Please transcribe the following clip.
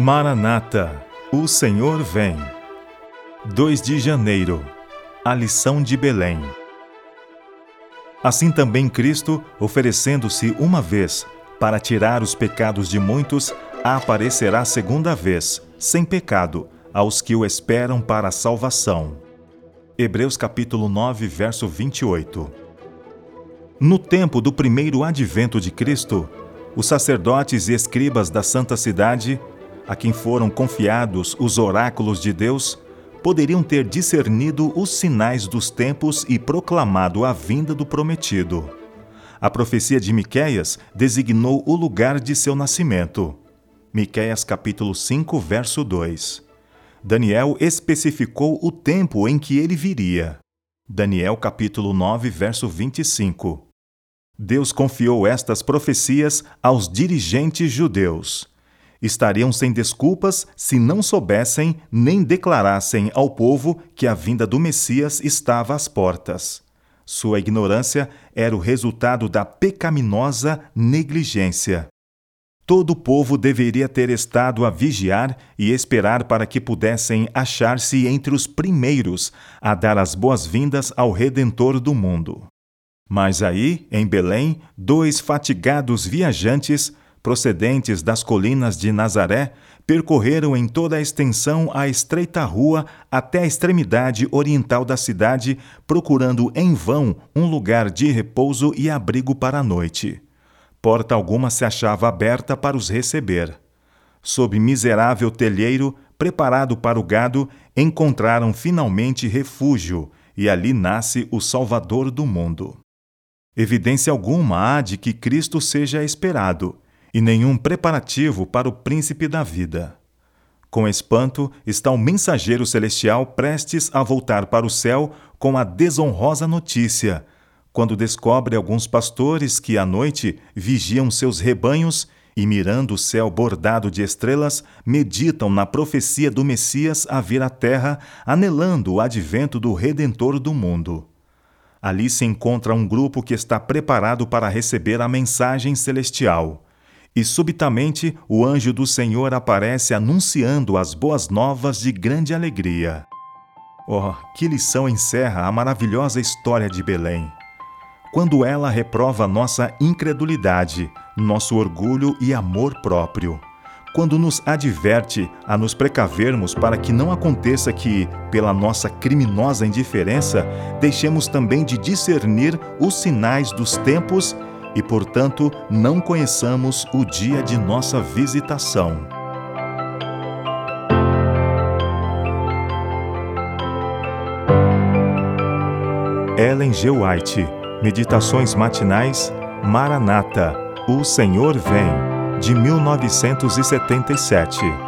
Maranata, o Senhor vem. 2 de janeiro, a lição de Belém. Assim também Cristo, oferecendo-se uma vez para tirar os pecados de muitos, aparecerá segunda vez, sem pecado, aos que o esperam para a salvação. Hebreus capítulo 9, verso 28. No tempo do primeiro advento de Cristo, os sacerdotes e escribas da santa cidade a quem foram confiados os oráculos de Deus, poderiam ter discernido os sinais dos tempos e proclamado a vinda do prometido. A profecia de Miqueias designou o lugar de seu nascimento. Miqueias capítulo 5, verso 2. Daniel especificou o tempo em que ele viria. Daniel capítulo 9, verso 25. Deus confiou estas profecias aos dirigentes judeus estariam sem desculpas se não soubessem nem declarassem ao povo que a vinda do Messias estava às portas. Sua ignorância era o resultado da pecaminosa negligência. Todo o povo deveria ter estado a vigiar e esperar para que pudessem achar-se entre os primeiros a dar as boas-vindas ao Redentor do mundo. Mas aí, em Belém, dois fatigados viajantes procedentes das colinas de Nazaré, percorreram em toda a extensão a estreita rua até a extremidade oriental da cidade, procurando em vão um lugar de repouso e abrigo para a noite. Porta alguma se achava aberta para os receber. Sob miserável telheiro, preparado para o gado, encontraram finalmente refúgio, e ali nasce o Salvador do mundo. Evidência alguma há de que Cristo seja esperado, e nenhum preparativo para o príncipe da vida. Com espanto está o mensageiro celestial prestes a voltar para o céu com a desonrosa notícia, quando descobre alguns pastores que à noite vigiam seus rebanhos e, mirando o céu bordado de estrelas, meditam na profecia do Messias a vir à terra, anelando o advento do Redentor do mundo. Ali se encontra um grupo que está preparado para receber a mensagem celestial. E subitamente o anjo do Senhor aparece anunciando as boas novas de grande alegria. Oh, que lição encerra a maravilhosa história de Belém! Quando ela reprova nossa incredulidade, nosso orgulho e amor próprio. Quando nos adverte a nos precavermos para que não aconteça que, pela nossa criminosa indiferença, deixemos também de discernir os sinais dos tempos e, portanto, não conheçamos o dia de nossa visitação. Ellen G. White, Meditações Matinais, Maranata, O Senhor Vem, de 1977.